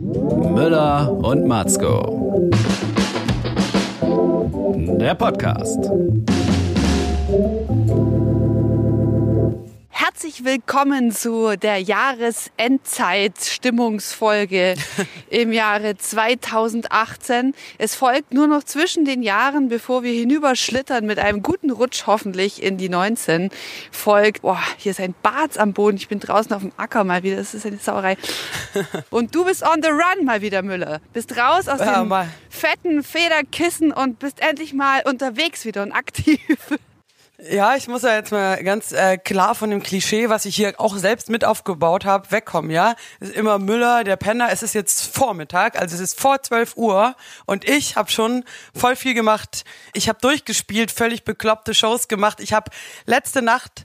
Müller und Matzko. Der Podcast. Herzlich willkommen zu der Jahresendzeit-Stimmungsfolge im Jahre 2018. Es folgt nur noch zwischen den Jahren, bevor wir hinüberschlittern mit einem guten Rutsch hoffentlich in die 19. Folgt, boah, hier ist ein Bad am Boden. Ich bin draußen auf dem Acker mal wieder. Das ist eine Sauerei. Und du bist on the run mal wieder, Müller. Bist raus aus Ja, dem mal. fetten Federkissen und bist endlich mal unterwegs wieder und aktiv. Ja, ich muss ja jetzt mal ganz äh, klar von dem Klischee, was ich hier auch selbst mit aufgebaut habe, wegkommen, ja. Es ist immer Müller, der Penner, es ist jetzt Vormittag, also es ist vor 12 Uhr und ich habe schon voll viel gemacht. Ich habe durchgespielt, völlig bekloppte Shows gemacht. Ich habe letzte Nacht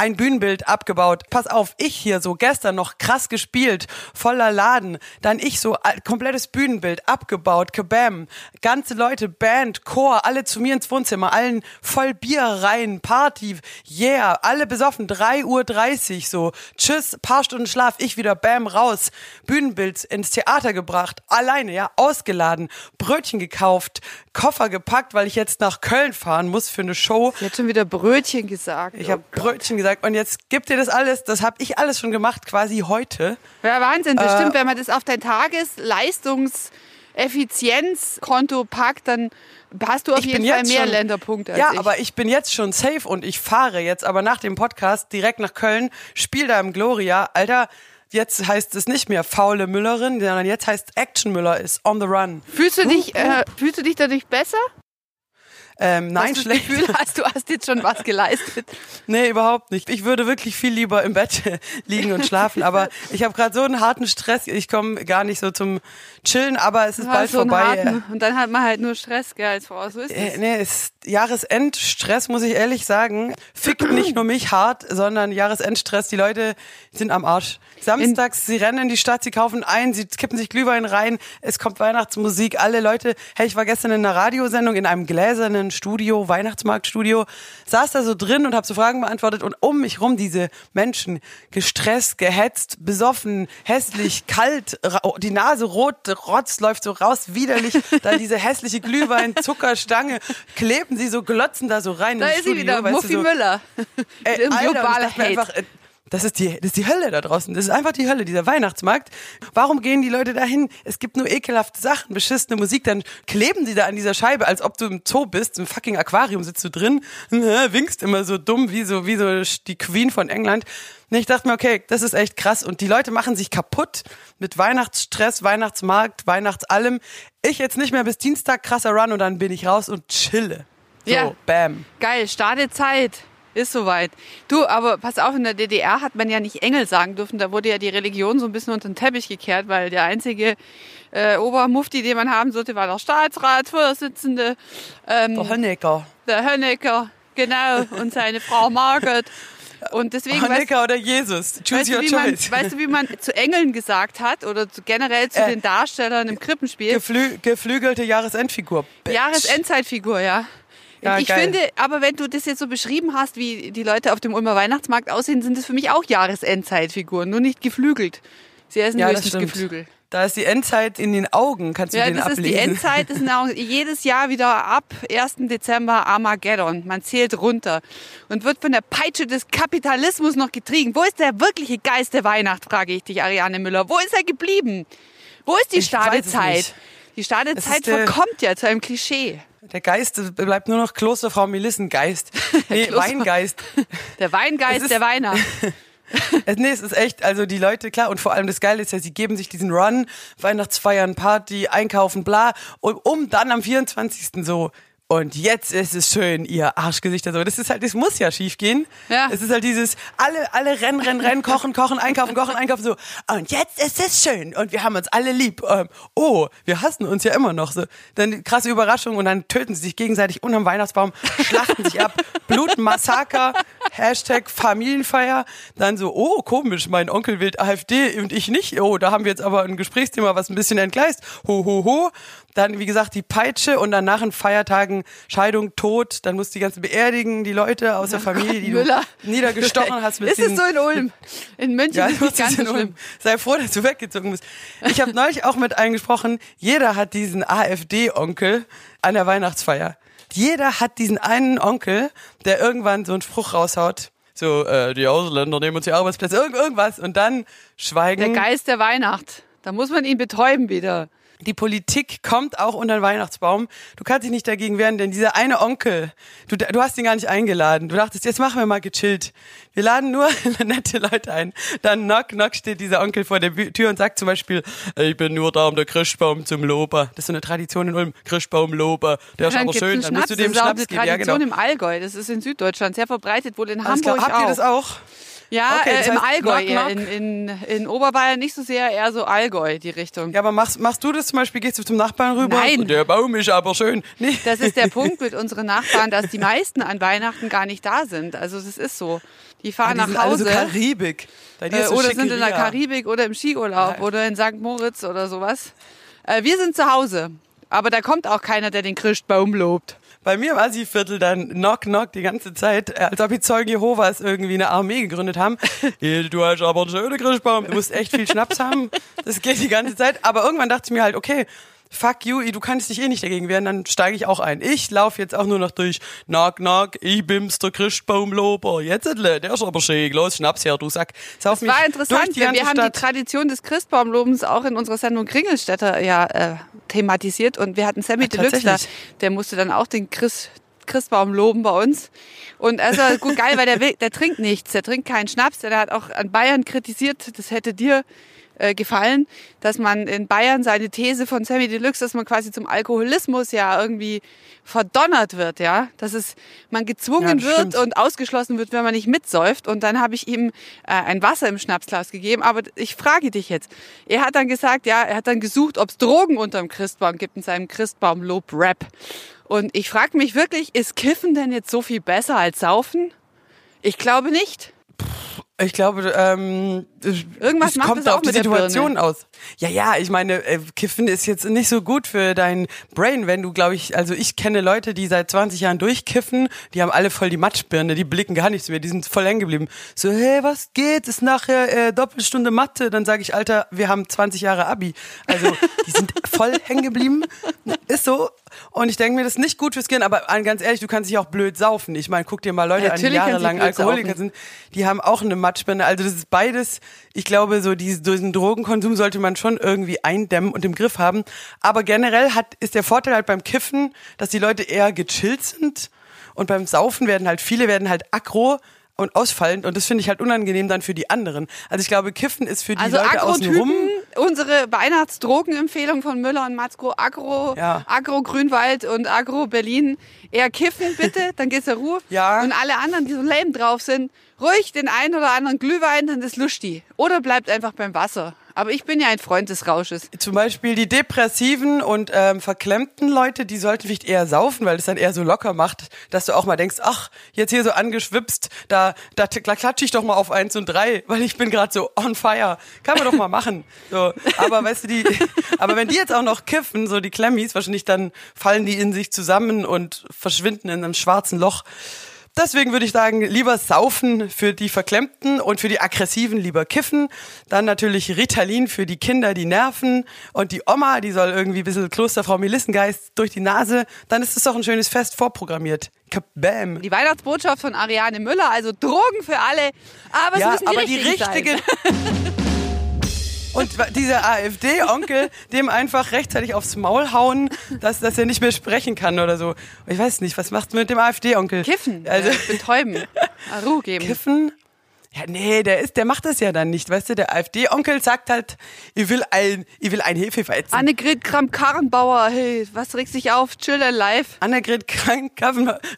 ein Bühnenbild abgebaut. Pass auf, ich hier so gestern noch krass gespielt, voller Laden. Dann ich so komplettes Bühnenbild abgebaut, kabam. Ganze Leute, Band, Chor, alle zu mir ins Wohnzimmer, allen voll Bier rein, Party, yeah, alle besoffen, 3.30 Uhr so. Tschüss, paar Stunden Schlaf, ich wieder, bam, raus. Bühnenbild ins Theater gebracht, alleine, ja, ausgeladen, Brötchen gekauft, Koffer gepackt, weil ich jetzt nach Köln fahren muss für eine Show. Sie hat schon wieder Brötchen gesagt. Ich habe Brötchen gesagt und jetzt gibt dir das alles, das habe ich alles schon gemacht, quasi heute. Ja, Wahnsinn, das Äh, stimmt. Wenn man das auf dein Tagesleistungseffizienzkonto packt, dann hast du auf jeden Fall mehr schon- Länderpunkte als Ja, ich. aber ich bin jetzt schon safe und ich fahre jetzt aber nach dem Podcast direkt nach Köln, spiel da im Gloria. Alter, jetzt heißt es nicht mehr faule Müllerin, sondern jetzt heißt Action Müller ist on the run. fühlst du dich, äh, fühlst du dich dadurch besser? Ähm, nein, du schlecht. Das Gefühl hast, du hast jetzt schon was geleistet. Nee, überhaupt nicht. Ich würde wirklich viel lieber im Bett liegen und schlafen, aber ich habe gerade so einen harten Stress, ich komme gar nicht so zum Chillen, aber es ist Ja, bald so vorbei. Und dann hat man halt nur Stress, gell, als Frau. So ist Äh, es. nee, ist Jahresendstress, muss ich ehrlich sagen. Fickt nicht nur mich hart, sondern Jahresendstress. Die Leute sind am Arsch. Samstags, sie rennen in die Stadt, sie kaufen ein, sie kippen sich Glühwein rein, es kommt Weihnachtsmusik, alle Leute. Hey, ich war gestern in einer Radiosendung in einem gläsernen Studio, Weihnachtsmarktstudio, saß da so drin und habe so Fragen beantwortet und um mich rum diese Menschen, gestresst, gehetzt, besoffen, hässlich, kalt, die Nase rot, Rotz läuft so raus, widerlich, dann diese hässliche Glühwein, Zuckerstange, kleben sie so, glotzen da so rein Da ist sie Studio, wieder, weißt Muffy du, so, Müller. Ey, Alter, mir Hate. einfach, äh, das ist, die, das ist die Hölle da draußen. Das ist einfach die Hölle, dieser Weihnachtsmarkt. Warum gehen die Leute dahin? Es gibt nur ekelhafte Sachen, beschissene Musik. Dann kleben sie da an dieser Scheibe, als ob du im Zoo bist. Im fucking Aquarium sitzt du drin, winkst immer so dumm, wie so, wie so die Queen von England. Und ich dachte mir, okay, das ist echt krass. Und die Leute machen sich kaputt mit Weihnachtsstress, Weihnachtsmarkt, Weihnachtsallem. Ich jetzt nicht mehr bis Dienstag krasser Run und dann bin ich raus und chille. So, Ja. bam. Geil, Startezeit. Ist soweit. Du, aber pass auf, in der DDR hat man ja nicht Engel sagen dürfen. Da wurde ja die Religion so ein bisschen unter den Teppich gekehrt, weil der einzige äh, Obermufti, den man haben sollte, war der Staatsratsvorsitzende, ähm, Der Honecker. der Hönnecker, genau, und seine Frau Margaret. Und deswegen, weißt, Honecker oder Jesus? Choose weißt, du, your wie man, choice. weißt du, wie man zu Engeln gesagt hat oder zu, generell zu Äh, den Darstellern im Krippenspiel? Geflü geflügelte Jahresendfigur. Bitch. Jahresendzeitfigur, ja. Ja, ich geil. finde, aber wenn du das jetzt so beschrieben hast, wie die Leute auf dem Ulmer Weihnachtsmarkt aussehen, sind das für mich auch Jahresendzeitfiguren, nur nicht geflügelt. Sie essen Ja, höchstens. Geflügel. Da ist die Endzeit in den Augen, kannst du Ja, den das ablesen. ist die Endzeit, ist jedes Jahr wieder ab 1. Dezember Armageddon. Man zählt runter und wird von der Peitsche des Kapitalismus noch getrieben. Wo ist der wirkliche Geist der Weihnacht, frage ich dich, Ariane Müller. Wo ist er geblieben? Wo ist die Ich Stadezeit? Die Stadezeit verkommt ja zu einem Klischee. Der Geist bleibt nur noch Klosterfrau Melissengeist. Nee, Kloster- Weingeist. Der Weingeist ist- der Weihnacht. Es- nee, es ist echt, also die Leute, klar, und vor allem das Geile ist ja, sie geben sich diesen Run, Weihnachtsfeiern, Party, einkaufen, bla, und um dann am 24. so, und jetzt ist es schön, ihr Arschgesichter so. Das ist halt, das muss ja schief gehen. Ja. Es ist halt dieses, alle, alle rennen, rennen, rennen, kochen, kochen, einkaufen, kochen, einkaufen, so. Und jetzt ist es schön und wir haben uns alle lieb. Ähm, oh, wir hassen uns ja immer noch so. Dann krasse Überraschung und dann töten sie sich gegenseitig unterm Weihnachtsbaum, schlachten sich ab, Blutmassaker, Hashtag Familienfeier. Dann so, oh, komisch, mein Onkel wählt AfD und ich nicht. Oh, da haben wir jetzt aber ein Gesprächsthema, was ein bisschen entgleist. Ho, ho, ho. Dann, wie gesagt, die Peitsche und dann nach den Feiertagen Scheidung, Tod. Dann musst du die ganzen beerdigen, die Leute aus der Familie, die Müller. du niedergestochen hast. Mit Ist es so in Ulm? In München ja, ist es ganz in Ulm. Sei froh, dass du weggezogen bist. Ich habe neulich auch mit einem gesprochen. Jeder hat diesen AfD-Onkel an der Weihnachtsfeier. Jeder hat diesen einen Onkel, der irgendwann so einen Spruch raushaut. So, äh, die Ausländer nehmen uns die Arbeitsplätze, irgend, irgendwas. Und dann schweigen. Der Geist der Weihnacht. Da muss man ihn betäuben wieder. Die Politik kommt auch unter den Weihnachtsbaum. Du kannst dich nicht dagegen wehren, denn dieser eine Onkel, du, du hast ihn gar nicht eingeladen. Du dachtest, jetzt machen wir mal gechillt. Wir laden nur nette Leute ein. Dann knock, knock steht dieser Onkel vor der Tür und sagt zum Beispiel, ich bin nur da um der Christbaum zum Lober. Das ist so eine Tradition in Ulm. Christbaum, Lober. Der ist aber schön. Dann musst du Schnaps. dem Das ist auch eine geben. Ja, Tradition genau. im Allgäu. Das ist in Süddeutschland sehr verbreitet, wohl in Alles klar. Hamburg Habt ihr auch. das auch? Ja, Okay, äh, im Allgäu knock, knock. In, in, in Oberbayern nicht so sehr, eher so Allgäu, die Richtung. Ja, aber machst, machst du das zum Beispiel? Gehst du zum Nachbarn rüber? Nein. Der Baum ist aber schön. Nee. Das ist der Punkt mit unseren Nachbarn, dass die meisten an Weihnachten gar nicht da sind. Also das ist so. Die fahren Ah, die nach Hause so Karibik. Äh, so oder sind in der Schickeria. Karibik oder im Skiurlaub Ja. oder in St. Moritz oder sowas. Äh, wir sind zu Hause. Aber da kommt auch keiner, der den Christbaum lobt. Bei mir im Assi-Viertel dann knock knock die ganze Zeit, äh, als ob die Zeugen Jehovas irgendwie eine Armee gegründet haben. Du hast aber einen schönen Christbaum. Du musst echt viel Schnaps haben. Das geht die ganze Zeit. Aber irgendwann dachte ich mir halt, okay, fuck you, du kannst dich eh nicht dagegen wehren, dann steige ich auch ein. Ich laufe jetzt auch nur noch durch. Knock knock, ich bin's der Christbaumlober. Jetzt, der ist aber schön. Los, Schnaps her, du Sack. Sauf Es war interessant, wir, haben Stadt. die Tradition des Christbaumlobens auch in unserer Sendung Kringelstädter ja äh, thematisiert und wir hatten Sammy Ah, Deluxe da, der musste dann auch den Chris, Christbaum loben bei uns. Und also gut geil, weil der, will, der trinkt nichts, der trinkt keinen Schnaps, der hat auch an Bayern kritisiert, das hätte dir äh, gefallen, dass man in Bayern seine These von Sammy Deluxe, dass man quasi zum Alkoholismus ja irgendwie verdonnert wird, ja, dass es man gezwungen Ja, wird stimmt. und ausgeschlossen wird, wenn man nicht mitsäuft. Und dann habe ich ihm äh, ein Wasser im Schnapsglas gegeben. Aber ich frage dich jetzt. Er hat dann gesagt, ja, er hat dann gesucht, ob es Drogen unterm Christbaum gibt in seinem Christbaum-Lob-Rap. Und ich frage mich wirklich, ist Kiffen denn jetzt so viel besser als Saufen? Ich glaube nicht. Ich glaube, ähm, Irgendwas es kommt es auf die Situation aus. Ja, ja, ich meine, äh, Kiffen ist jetzt nicht so gut für dein Brain, wenn du, glaube ich, also ich kenne Leute, die seit 20 Jahren durchkiffen, die haben alle voll die Matschbirne, die blicken gar nichts mehr, die sind voll hängen geblieben. So, hey, was geht? Ist nachher äh, Doppelstunde Mathe? Dann sage ich, Alter, wir haben 20 Jahre Abi. Also, die sind voll hängen geblieben. Ist so. Und ich denke mir, das ist nicht gut fürs Gehirn, aber ganz ehrlich, du kannst dich auch blöd saufen. Ich meine, guck dir mal Leute an, die jahrelang Alkoholiker saufen. sind, die haben auch eine Matschbirne. Also das ist beides. Ich glaube, so diesen, diesen Drogenkonsum sollte man schon irgendwie eindämmen und im Griff haben. Aber generell hat, ist der Vorteil halt beim Kiffen, dass die Leute eher gechillt sind und beim Saufen werden halt, viele werden halt aggro und ausfallend und das finde ich halt unangenehm dann für die anderen. Also ich glaube, Kiffen ist für die Also Leute außenrum. Unsere Weihnachtsdrogenempfehlung von Müller und Matzko, Agro, Ja. Agro Grünwald und Agro Berlin. Eher kiffen bitte, dann geht's der Ruhe. Ja. Und alle anderen, die so lame drauf sind, ruhig den einen oder anderen Glühwein, dann ist lustig. Oder bleibt einfach beim Wasser. Aber ich bin ja ein Freund des Rausches. Zum Beispiel die depressiven und ähm, verklemmten Leute, die sollten vielleicht eher saufen, weil das dann eher so locker macht, dass du auch mal denkst, ach, jetzt hier so angeschwipst, da, da, da klatsche ich doch mal auf eins und drei, weil ich bin gerade so on fire. Kann man doch mal machen. So, aber weißt du, die, aber wenn die jetzt auch noch kiffen, so die Klemmis, wahrscheinlich dann fallen die in sich zusammen und verschwinden in einem schwarzen Loch. Deswegen würde ich sagen, lieber saufen für die Verklemmten und für die Aggressiven lieber kiffen. Dann natürlich Ritalin für die Kinder, die nerven. Und die Oma, die soll irgendwie ein bisschen Klosterfrau Melissengeist durch die Nase. Dann ist es doch ein schönes Fest vorprogrammiert. Kabam. Die Weihnachtsbotschaft von Ariane Müller, also Drogen für alle, aber es Ja, müssen die aber die richtigen richtige. sein. Und dieser AfD-Onkel, dem einfach rechtzeitig aufs Maul hauen, dass, dass er nicht mehr sprechen kann oder so. Ich weiß nicht, was macht man mit dem AfD-Onkel? Kiffen, Also, äh, betäuben, Ruhe geben. Kiffen? Ja, nee, der ist, der macht das ja dann nicht, weißt du? Der AfD-Onkel sagt halt, ich will ein, ich will ein Hefeweizen. Annegret Kramp-Karrenbauer, hey, was regt sich auf? Chill alive. Annegret Kramp,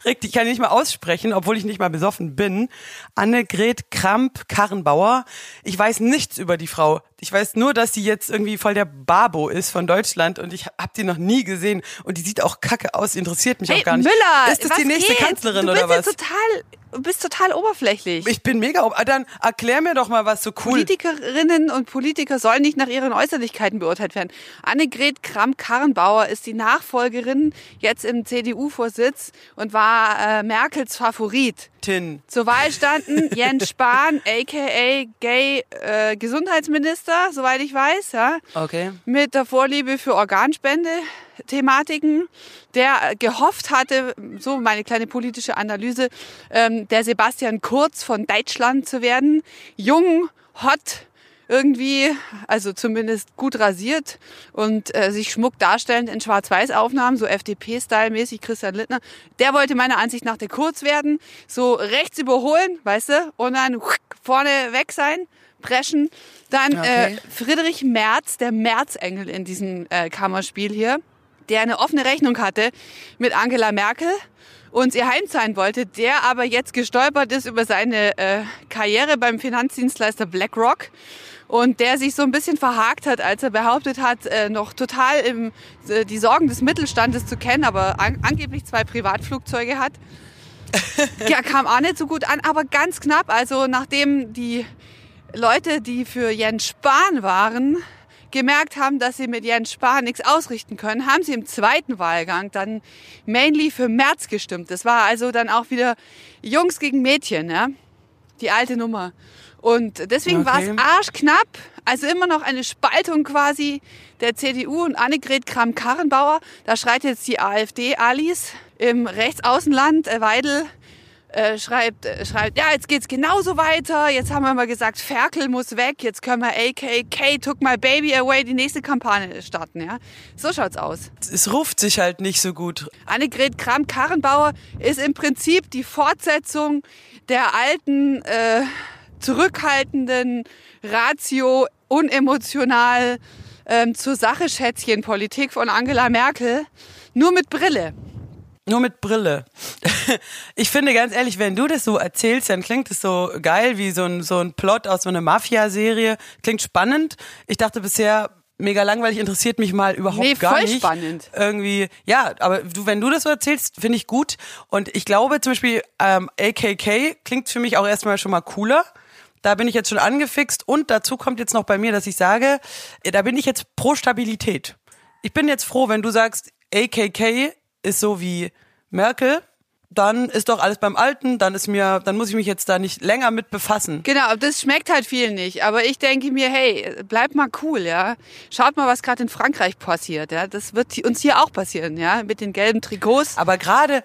regt, ich kann nicht mal aussprechen, obwohl ich nicht mal besoffen bin. Annegret Kramp-Karrenbauer. Ich weiß nichts über die Frau. Ich weiß nur, dass sie jetzt irgendwie voll der Babo ist von Deutschland und ich habe die noch nie gesehen und die sieht auch kacke aus, interessiert mich Hey, auch gar nicht. Müller, ist das die nächste geht? Kanzlerin du oder bist was? Jetzt total, du bist total oberflächlich. Ich bin mega. Ah, Dann erklär mir doch mal, was so cool. Politikerinnen und Politiker sollen nicht nach ihren Äußerlichkeiten beurteilt werden. Annegret Kramp-Karrenbauer ist die Nachfolgerin jetzt im CDU-Vorsitz und war äh, Merkels Favorit. Tin. Zur Wahl standen Jens Spahn, aka Gay äh, Gesundheitsminister, soweit ich weiß, ja, Okay. mit der Vorliebe für Organspende-Thematiken, der gehofft hatte, so meine kleine politische Analyse, ähm, der Sebastian Kurz von Deutschland zu werden. Jung, hot, irgendwie, also zumindest gut rasiert und äh, sich schmuck darstellend in Schwarz-Weiß-Aufnahmen, so FDP-Style-mäßig, Christian Littner. Der wollte meiner Ansicht nach der Kurz werden, so rechts überholen, weißt du, und dann vorne weg sein, preschen. Dann Okay. äh, Friedrich Merz, der Merzengel in diesem äh, Kammerspiel hier, der eine offene Rechnung hatte mit Angela Merkel und ihr heimzahlen wollte, der aber jetzt gestolpert ist über seine äh, Karriere beim Finanzdienstleister BlackRock und der sich so ein bisschen verhakt hat, als er behauptet hat, äh, noch total im, äh, die Sorgen des Mittelstandes zu kennen, aber an, angeblich zwei Privatflugzeuge hat. ja, kam auch nicht so gut an, aber ganz knapp. Also nachdem die Leute, die für Jens Spahn waren, gemerkt haben, dass sie mit Jens Spahn nichts ausrichten können, haben sie im zweiten Wahlgang dann mainly für Merz gestimmt. Das war also dann auch wieder Jungs gegen Mädchen, ja? die alte Nummer. Und deswegen war Okay. es arschknapp. Also immer noch eine Spaltung quasi der CDU und Annegret Kramp-Karrenbauer. Da schreit jetzt die AfD Alice im Rechtsaußenland, äh, Weidel, äh, schreibt, äh, schreibt, ja, jetzt geht's genauso weiter. Jetzt haben wir mal gesagt, Ferkel muss weg. Jetzt können wir AKK took my baby away die nächste Kampagne starten, ja. So schaut's aus. Es ruft sich halt nicht so gut. Annegret Kramp-Karrenbauer ist im Prinzip die Fortsetzung der alten, äh, zurückhaltenden, ratio, unemotional, ähm, zur Sache Schätzchen Politik von Angela Merkel, nur mit Brille. Nur mit Brille. Ich finde ganz ehrlich, wenn du das so erzählst, dann klingt es so geil wie so ein, so ein Plot aus so einer Mafia-Serie. Klingt spannend. Ich dachte bisher, mega langweilig, interessiert mich mal überhaupt Nee, gar voll nicht. spannend. Irgendwie, ja, aber du, wenn du das so erzählst, finde ich gut. Und ich glaube zum Beispiel, ähm, AKK klingt für mich auch erstmal schon mal cooler. Da bin ich jetzt schon angefixt. Und dazu kommt jetzt noch bei mir, dass ich sage, äh, da bin ich jetzt pro Stabilität. Ich bin jetzt froh, wenn du sagst, AKK ist so wie Merkel, dann ist doch alles beim Alten, dann ist mir, dann muss ich mich jetzt da nicht länger mit befassen. Genau, das schmeckt halt vielen nicht. Aber ich denke mir, hey, bleib mal cool, ja. Schaut mal, was gerade in Frankreich passiert, ja. Das wird uns hier auch passieren, ja, mit den gelben Trikots. Aber gerade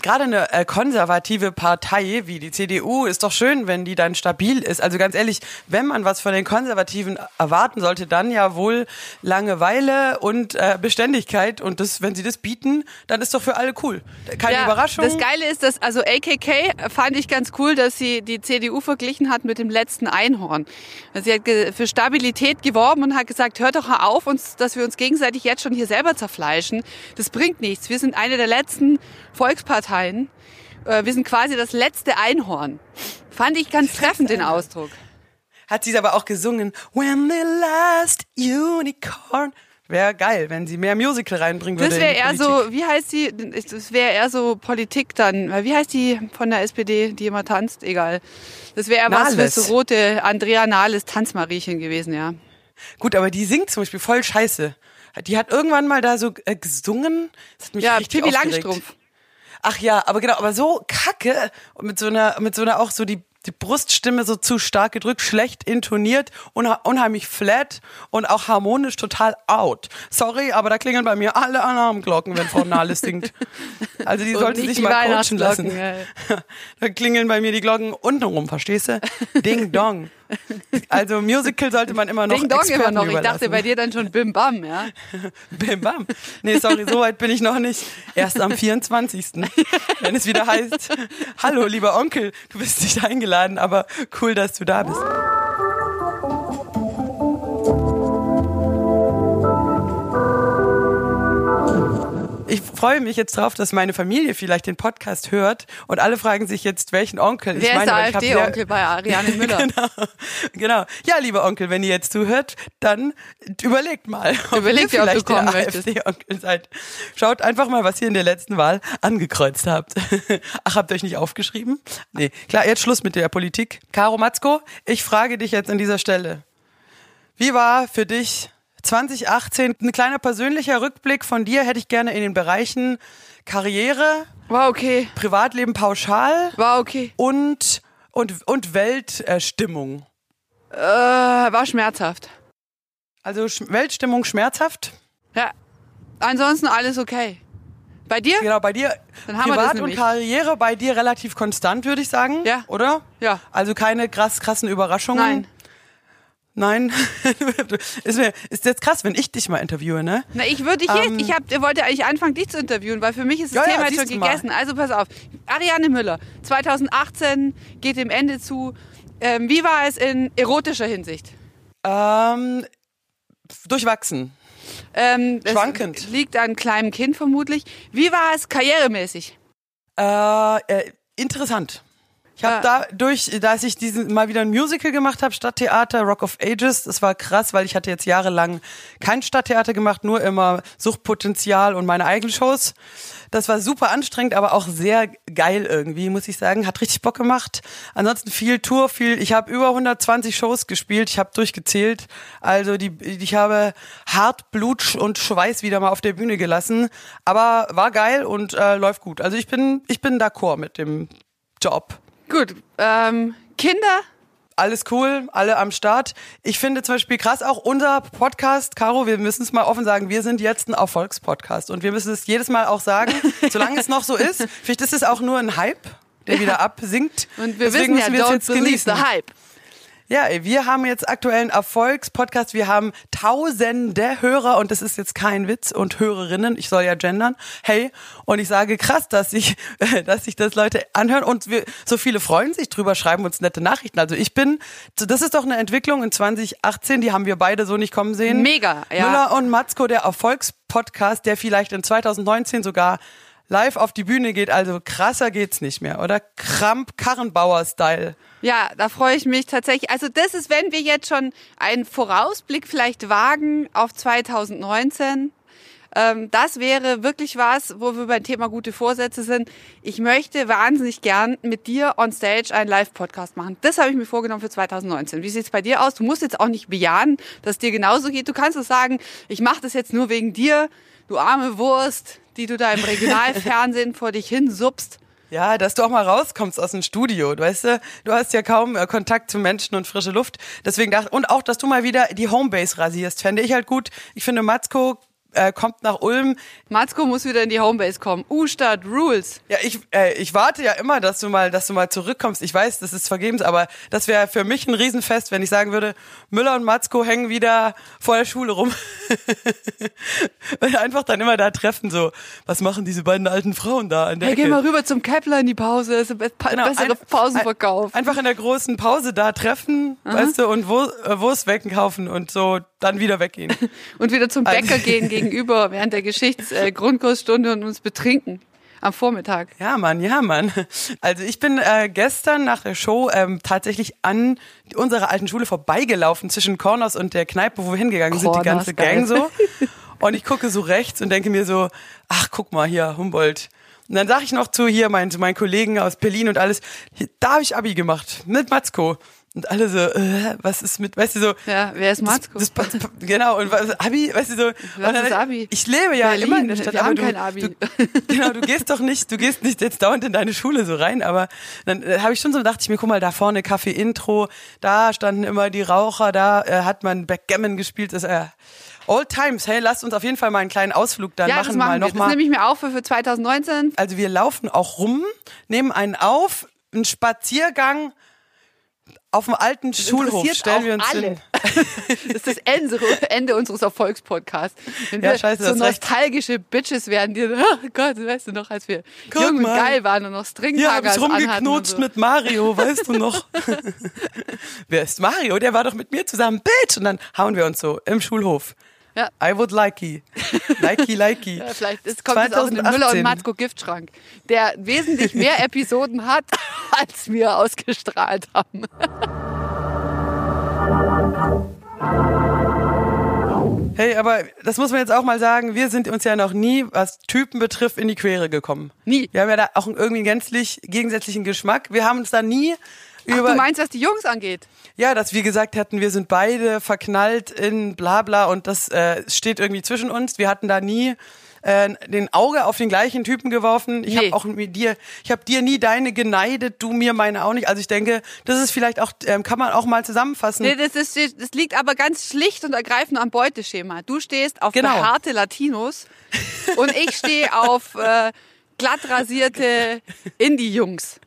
gerade eine äh, konservative Partei wie die CDU ist doch schön, wenn die dann stabil ist. Also ganz ehrlich, wenn man was von den Konservativen erwarten sollte, dann ja wohl Langeweile und äh, Beständigkeit. Und das, wenn sie das bieten, dann ist doch für alle cool. Keine Ja, Überraschung. Das Geile ist, dass also AKK fand ich ganz cool, dass sie die CDU verglichen hat mit dem letzten Einhorn. Sie hat für Stabilität geworben und hat gesagt, hört doch mal auf, uns, dass wir uns gegenseitig jetzt schon hier selber zerfleischen. Das bringt nichts. Wir sind eine der letzten Volksparteien. Äh, Wir sind quasi das letzte Einhorn. Fand ich ganz treffend den Ausdruck. Hat sie es aber auch gesungen. When the last unicorn. Wäre geil, wenn sie mehr Musical reinbringen würde. Das wäre eher Politik. so, wie heißt die? Das wäre eher so Politik dann. Wie heißt die von der SPD, die immer tanzt? Egal. Das wäre eher was Nahles. fürs rote Andrea Nahles Tanzmariechen gewesen, ja. Gut, aber die singt zum Beispiel voll scheiße. Die hat irgendwann mal da so äh, gesungen. Das hat mich Ja, richtig Pippi aufgeregt. Langstrumpf. Ach ja, aber genau, aber so kacke und mit so einer, mit so einer auch so die, die Bruststimme so zu stark gedrückt, schlecht intoniert, unheimlich flat und auch harmonisch total out. Sorry, aber da klingeln bei mir alle Alarmglocken, wenn Frau Nahles singt. Also die Und sollte sich die mal coachen lassen. Weihnachtsglocken, Da klingeln bei mir die Glocken untenrum, verstehst du? Ding dong. Also Musical sollte man immer noch Ding Dong immer Experten noch. Ich dachte bei dir dann schon Bim Bam, ja. Bim bam. Nee, sorry, so weit bin ich noch nicht. Erst am 24. Wenn es wieder heißt, hallo, lieber Onkel, du bist nicht eingeladen, aber cool, dass du da bist. Ich freue mich jetzt drauf, dass meine Familie vielleicht den Podcast hört und alle fragen sich jetzt, welchen Onkel. Wer ich ist der AfD-Onkel bei Ariane Müller? genau, genau. Ja, lieber Onkel, wenn ihr jetzt zuhört, dann überlegt mal, ob Überlegt ihr vielleicht der. AfD-Onkel seid. Schaut einfach mal, was ihr in der letzten Wahl angekreuzt habt. Ach, habt ihr euch nicht aufgeschrieben? Nee, klar, jetzt Schluss mit der Politik. Caro Matzko, ich frage dich jetzt an dieser Stelle. Wie war für dich 2018 ein kleiner persönlicher Rückblick von dir hätte ich gerne in den Bereichen Karriere, War okay. Privatleben pauschal War okay. und und und Weltstimmung. Äh, war schmerzhaft. Also Sch Weltstimmung schmerzhaft. Ja. Ansonsten alles okay. Bei dir? Genau, bei dir Dann haben Privat und. Karriere bei dir relativ konstant, würde ich sagen. Ja. Oder? Ja. Also keine krass krassen Überraschungen. Nein. Nein. ist, mir, ist jetzt krass, wenn ich dich mal interviewe, ne? Na, ich würde dich Ähm, jetzt, ich hab, wollte eigentlich anfangen, dich zu interviewen, weil für mich ist das Ja, ja, Thema jetzt schon du mal. gegessen. Also pass auf. Ariane Müller, 2018 geht dem Ende zu. Ähm, wie war es in erotischer Hinsicht? Ähm, durchwachsen. Ähm, Schwankend. Liegt an kleinem Kind vermutlich. Wie war es karrieremäßig? Äh, äh, interessant. Ich habe da durch, dass ich diesen mal wieder ein Musical gemacht habe, Stadttheater, Rock of Ages, das war krass, weil ich hatte jetzt jahrelang kein Stadttheater gemacht, nur immer Suchtpotenzial und meine eigenen Shows. Das war super anstrengend, aber auch sehr geil irgendwie, muss ich sagen. Hat richtig Bock gemacht. Ansonsten viel Tour, viel. Ich habe über 120 Shows gespielt. Ich habe durchgezählt. Also die, ich habe hart Blut und Schweiß wieder mal auf der Bühne gelassen. Aber war geil und äh, läuft gut. Also ich bin, ich bin d'accord mit dem Job. Gut. Ähm, Kinder? Alles cool, alle am Start. Ich finde zum Beispiel krass auch unser Podcast, Caro, wir müssen es mal offen sagen, wir sind jetzt ein Erfolgspodcast und wir müssen es jedes Mal auch sagen, solange es noch so ist. Vielleicht ist es auch nur ein Hype, der wieder absinkt. Und wir Deswegen wissen ja, müssen wir don't jetzt believe genießen. the hype. Ja, ey, wir haben jetzt aktuellen Erfolgspodcast. Wir haben tausende Hörer und das ist jetzt kein Witz und Hörerinnen. Ich soll ja gendern. Hey, und ich sage krass, dass sich, dass sich das Leute anhören und wir, so viele freuen sich drüber, schreiben uns nette Nachrichten. Also ich bin, das ist doch eine Entwicklung in 2018, die haben wir beide so nicht kommen sehen. Mega, ja. Müller und Matzko, der Erfolgspodcast, der vielleicht in 2019 sogar live auf die Bühne geht. Also krasser geht's nicht mehr, oder? Kramp-Karrenbauer-Style. Ja, da freue ich mich tatsächlich. Also das ist, wenn wir jetzt schon einen Vorausblick vielleicht wagen auf 2019. Ähm, das wäre wirklich was, wo wir beim Thema gute Vorsätze sind. Ich möchte wahnsinnig gern mit dir on stage einen Live-Podcast machen. Das habe ich mir vorgenommen für 2019. Wie sieht's bei dir aus? Du musst jetzt auch nicht bejahen, dass es dir genauso geht. Du kannst es sagen, ich mache das jetzt nur wegen dir, du arme Wurst, die du da im Regionalfernsehen vor dich hin suppst. Ja, dass du auch mal rauskommst aus dem Studio, du weißt du, du hast ja kaum äh, Kontakt zu Menschen und frische Luft. Deswegen dachte und auch, dass du mal wieder die Homebase rasierst, fände ich halt gut. Ich finde Matzko äh, kommt nach Ulm. Matzko muss wieder in die Homebase kommen. U-Stadt Rules. Ja, ich äh, ich warte ja immer, dass du mal, dass du mal zurückkommst. Ich weiß, das ist vergebens, aber das wäre für mich ein Riesenfest, wenn ich sagen würde, Müller und Matzko hängen wieder vor der Schule rum. Weil einfach dann immer da treffen so, was machen diese beiden alten Frauen da an der Hey, Ecke? geh mal rüber zum Kepler in die Pause. Das ist ein be- Genau, bessere ein- Pausenverkauf. Ein, einfach in der großen Pause da treffen, weißt du, und Wurst, äh, Wurstwecken kaufen und so dann wieder weggehen. und wieder zum Also- Bäcker gehen gegenüber während der Geschichts-, äh, Grundkursstunde und uns betrinken. Am Vormittag. Ja, Mann, ja, Mann. Also ich bin äh, gestern nach der Show ähm, tatsächlich an unserer alten Schule vorbeigelaufen zwischen Corners und der Kneipe, wo wir hingegangen sind, die Corners, ganze geil. Gang so. Und ich gucke so rechts und denke mir so, ach, guck mal hier, Humboldt. Und dann sage ich noch zu hier meinen, zu meinen Kollegen aus Berlin und alles, hier, da habe ich Abi gemacht mit Matzko. Und alle so, äh, was ist mit, weißt du so, Ja, wer ist Matzko? Das, das, genau, und was, Abi, weißt du so. Was dann- ist Abi? Ich lebe ja Berlin, immer in der Stadt, wir haben du, kein Abi. Du, genau, du gehst doch nicht, du gehst nicht jetzt dauernd in deine Schule so rein, aber dann äh, habe ich schon so, dachte ich mir, guck mal, da vorne Kaffee-Intro, da standen immer die Raucher, da äh, hat man Backgammon gespielt, das, äh, Old Times, hey, lasst uns auf jeden Fall mal einen kleinen Ausflug dann ja, machen, das machen mal wir. Das nochmal. nehme ich mir auch für, für 2019. Also wir laufen auch rum, nehmen einen auf, einen Spaziergang auf dem alten Schulhof, interessiert stellen wir uns alle. hin. Das ist das Ende, Ende unseres Erfolgspodcasts. Wenn Ja, wir scheiße, so hast recht. nostalgische Bitches werden, die, oh Gott, weißt du noch, als wir Guck jung und mal. geil waren und noch Stringtagas und rumgeknutscht so. mit Mario, weißt du noch? Wer ist Mario? Der war doch mit mir zusammen, Bitch! Und dann hauen wir uns so im Schulhof. Ja. I would likey. Likey, likey. Ja, vielleicht ist, kommt es auch in den Müller und Matzko Giftschrank, der wesentlich mehr Episoden hat, als wir ausgestrahlt haben. Hey, aber das muss man jetzt auch mal sagen, wir sind uns ja noch nie, was Typen betrifft, in die Quere gekommen. Nie. Wir haben ja da auch irgendwie einen gänzlich gegensätzlichen Geschmack. Wir haben uns da nie Ach, du meinst, was die Jungs angeht? Ja, dass wir gesagt hätten, wir sind beide verknallt in bla bla und das äh, steht irgendwie zwischen uns. Wir hatten da nie äh, den Auge auf den gleichen Typen geworfen. Ich Nee. habe auch mit dir, ich habe dir nie deine geneidet, du mir meine auch nicht. Also ich denke, das ist vielleicht auch, ähm, kann man auch mal zusammenfassen. Nee, das, ist, das liegt aber ganz schlicht und ergreifend am Beuteschema. Du stehst auf Genau. behaarte Latinos und ich stehe auf äh, glatt rasierte Indie-Jungs.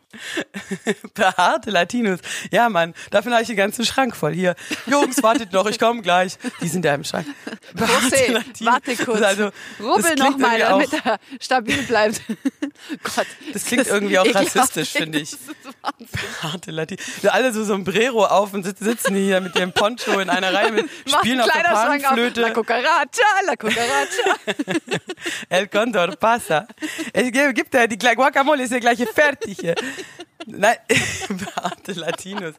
Behaarte Latinos. Ja, Mann, davon habe ich den ganzen Schrank voll. Hier, Jungs, wartet noch, ich komme gleich. Die sind da im Schrank. José, Latinos. warte kurz. Also, Rubbel das noch klingt mal, irgendwie damit er stabil bleibt. Gott, Das klingt irgendwie auch rassistisch, finde ich. Das. Behaarte Latinos. Ja, alle so Sombrero auf und sitzen, hier mit ihrem Poncho in einer Reihe, mit, spielen auf der auf. La Panflöte. cucaracha, la cucaracha. El Condor pasa. Es gibt, da die Guacamole ist ja gleich fertig hier. Nein, behaarte Latinos.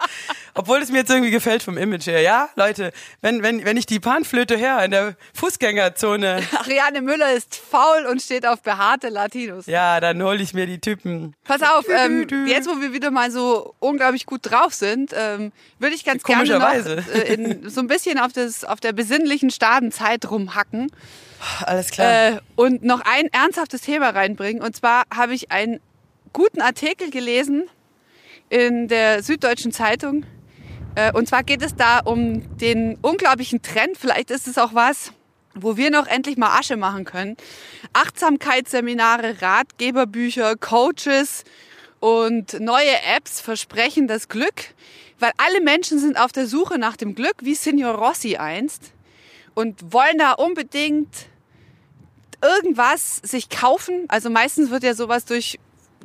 Obwohl es mir jetzt irgendwie gefällt vom Image her. Ja, Leute, wenn, wenn, wenn ich die Panflöte her in der Fußgängerzone, Ariane Müller ist faul und steht auf behaarte Latinos. ja, dann hole ich mir die Typen. Pass auf, ähm, jetzt wo wir wieder mal so unglaublich gut drauf sind, ähm, würde ich ganz gerne noch äh, in, so ein bisschen auf, das, auf der besinnlichen Stadenzeit rumhacken Alles klar. äh, und noch ein ernsthaftes Thema reinbringen. Und zwar habe ich einen guten Artikel gelesen in der Süddeutschen Zeitung. Äh, und zwar geht es da um den unglaublichen Trend, vielleicht ist es auch was, wo wir noch endlich mal Asche machen können. Achtsamkeitsseminare, Ratgeberbücher, Coaches und neue Apps versprechen das Glück, weil alle Menschen sind auf der Suche nach dem Glück, wie Signor Rossi einst, und wollen da unbedingt irgendwas sich kaufen. Also meistens wird ja sowas durch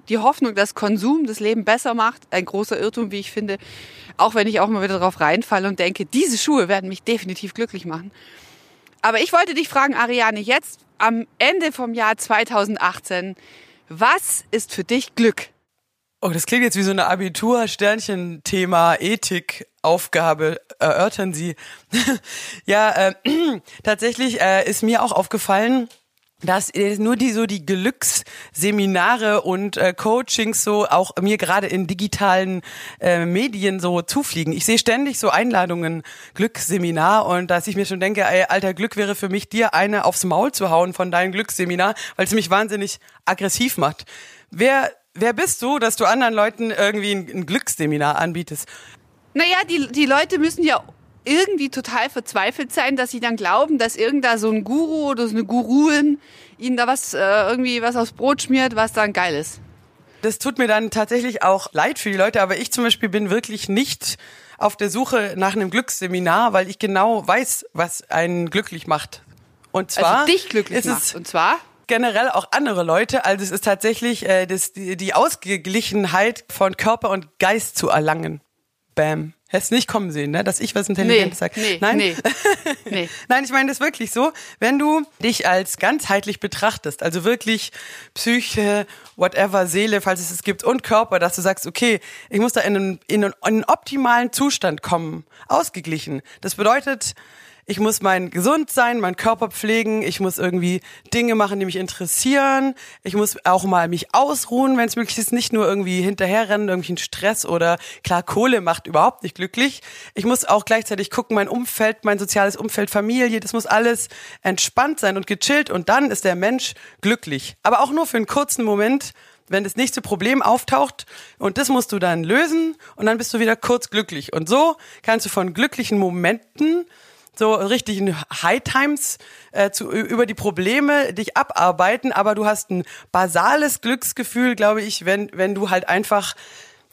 die Hoffnung, dass Konsum das Leben besser macht, ein großer Irrtum, wie ich finde. Auch wenn ich auch mal wieder drauf reinfalle und denke, diese Schuhe werden mich definitiv glücklich machen. Aber ich wollte dich fragen, Ariane, jetzt am Ende vom Jahr 2018, was ist für dich Glück? Oh, das klingt jetzt wie so eine Abitur-Sternchen-Thema Ethik-Aufgabe. Erörtern Sie. ja, äh, tatsächlich äh, ist mir auch aufgefallen, dass äh, nur die so die Glücksseminare und äh, Coachings so auch mir gerade in digitalen äh, Medien so zufliegen. Ich sehe ständig so Einladungen Glücksseminar und dass ich mir schon denke, ey, alter Glück wäre für mich dir eine aufs Maul zu hauen von deinem Glücksseminar, weil es mich wahnsinnig aggressiv macht. Wer wer bist du, dass du anderen Leuten irgendwie ein, ein Glücksseminar anbietest? Naja, die, die Leute müssen ja irgendwie total verzweifelt sein, dass sie dann glauben, dass irgendda so ein Guru oder so eine Guruin ihnen da was, äh, irgendwie was aufs Brot schmiert, was dann geil ist. Das tut mir dann tatsächlich auch leid für die Leute, aber ich zum Beispiel bin wirklich nicht auf der Suche nach einem Glücksseminar, weil ich genau weiß, was einen glücklich macht. Und zwar Also dich glücklich macht. Und zwar? generell auch andere Leute. Also es ist tatsächlich äh, das, die, die Ausgeglichenheit von Körper und Geist zu erlangen. Bam. Hättest nicht kommen sehen, ne? dass ich was Intelligentes sage. nee, Nein? nee, nee. Nein, ich meine das wirklich so, wenn du dich als ganzheitlich betrachtest, also wirklich Psyche, whatever, Seele, falls es es gibt, und Körper, dass du sagst, okay, ich muss da in einen, in einen, in einen optimalen Zustand kommen, ausgeglichen. Das bedeutet, ich muss mein gesund sein, meinen Körper pflegen, ich muss irgendwie Dinge machen, die mich interessieren, ich muss auch mal mich ausruhen, wenn es möglich ist, nicht nur irgendwie hinterherrennen, irgendwelchen Stress oder klar, Kohle macht überhaupt nicht glücklich. Ich muss auch gleichzeitig gucken, mein Umfeld, mein soziales Umfeld, Familie, das muss alles entspannt sein und gechillt und dann ist der Mensch glücklich. Aber auch nur für einen kurzen Moment, wenn das nächste Problem auftaucht und das musst du dann lösen und dann bist du wieder kurz glücklich. Und so kannst du von glücklichen Momenten so richtigen High Times äh, zu, über die Probleme dich abarbeiten, aber du hast ein basales Glücksgefühl, glaube ich, wenn wenn du halt einfach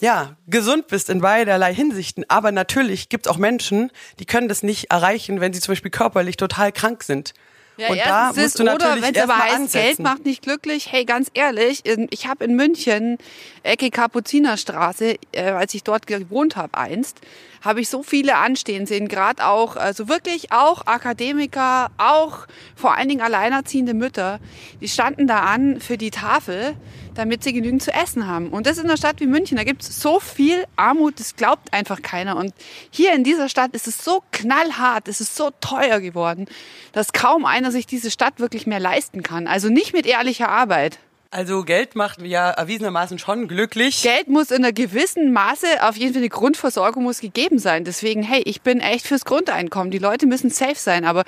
ja, gesund bist in beiderlei Hinsichten. Aber natürlich gibt es auch Menschen, die können das nicht erreichen, wenn sie zum Beispiel körperlich total krank sind. Ja, und da musst du oder natürlich wenn es aber heißt, Geld ansetzen. macht nicht glücklich. Hey, ganz ehrlich, in- ich habe in München, Ecke Kapuzinerstraße, äh, als ich dort gewohnt habe einst, habe ich so viele anstehen sehen, gerade auch, also wirklich auch Akademiker, auch vor allen Dingen alleinerziehende Mütter, die standen da an für die Tafel, damit sie genügend zu essen haben. Und das in einer Stadt wie München, da gibt es so viel Armut, das glaubt einfach keiner. Und hier in dieser Stadt ist es so knallhart, es ist so teuer geworden, dass kaum einer sich diese Stadt wirklich mehr leisten kann. Also nicht mit ehrlicher Arbeit. Also Geld macht ja erwiesenermaßen schon glücklich. Geld muss in einer gewissen Maße, auf jeden Fall eine Grundversorgung muss gegeben sein. Deswegen, hey, ich bin echt fürs Grundeinkommen. Die Leute müssen safe sein. Aber,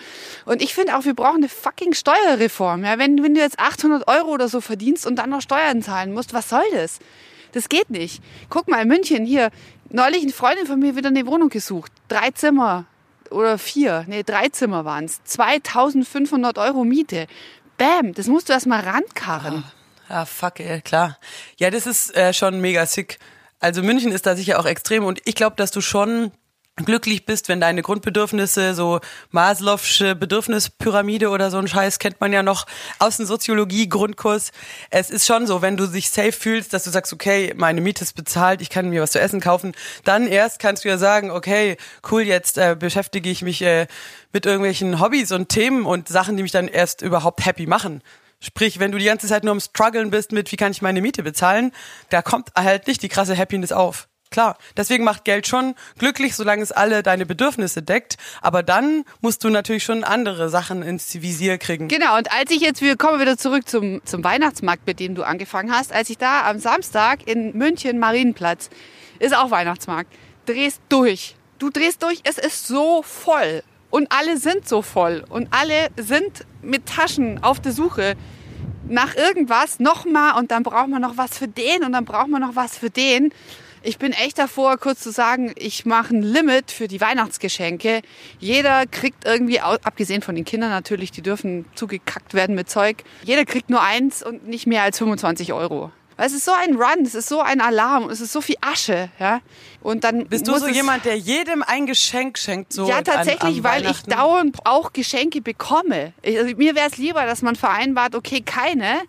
und ich finde auch, wir brauchen eine fucking Steuerreform. Ja, wenn, wenn du jetzt 800 Euro oder so verdienst und dann noch Steuern zahlen musst, was soll das? Das geht nicht. Guck mal, in München hier, neulich eine Freundin von mir wieder eine Wohnung gesucht. Drei Zimmer oder vier, nee, drei Zimmer waren's. 2500 Euro Miete. Bam, das musst du erst mal rankarren. Ah. Ah, fuck, ey, klar. Ja, das ist äh, schon mega sick. Also München ist da sicher auch extrem und ich glaube, dass du schon glücklich bist, wenn deine Grundbedürfnisse, so Maslow'sche Bedürfnispyramide oder so ein Scheiß, kennt man ja noch aus dem Soziologie-Grundkurs. Es ist schon so, wenn du dich safe fühlst, dass du sagst, okay, meine Miete ist bezahlt, ich kann mir was zu essen kaufen, dann erst kannst du ja sagen, okay, cool, jetzt äh, beschäftige ich mich äh, mit irgendwelchen Hobbys und Themen und Sachen, die mich dann erst überhaupt happy machen. Sprich, wenn du die ganze Zeit nur am struggeln bist mit, wie kann ich meine Miete bezahlen, da kommt halt nicht die krasse Happiness auf. Klar, deswegen macht Geld schon glücklich, solange es alle deine Bedürfnisse deckt. Aber dann musst du natürlich schon andere Sachen ins Visier kriegen. Genau, und als ich jetzt, wir kommen wieder zurück zum, zum Weihnachtsmarkt, mit dem du angefangen hast, als ich da am Samstag in München, Marienplatz, ist auch Weihnachtsmarkt, drehst durch. Du drehst durch, es ist so voll. Und alle sind so voll. Und alle sind mit Taschen auf der Suche nach irgendwas nochmal und dann braucht man noch was für den und dann braucht man noch was für den. Ich bin echt davor, kurz zu sagen, ich mache ein Limit für die Weihnachtsgeschenke. Jeder kriegt irgendwie, abgesehen von den Kindern natürlich, die dürfen zugekackt werden mit Zeug, jeder kriegt nur eins und nicht mehr als 25 Euro. Weil es ist so ein Run, es ist so ein Alarm, es ist so viel Asche, ja. Und dann bist du so jemand, der jedem ein Geschenk schenkt, so Ja, tatsächlich, an, weil ich dauernd auch Geschenke bekomme. Ich, also mir wäre es lieber, dass man vereinbart, okay, keine,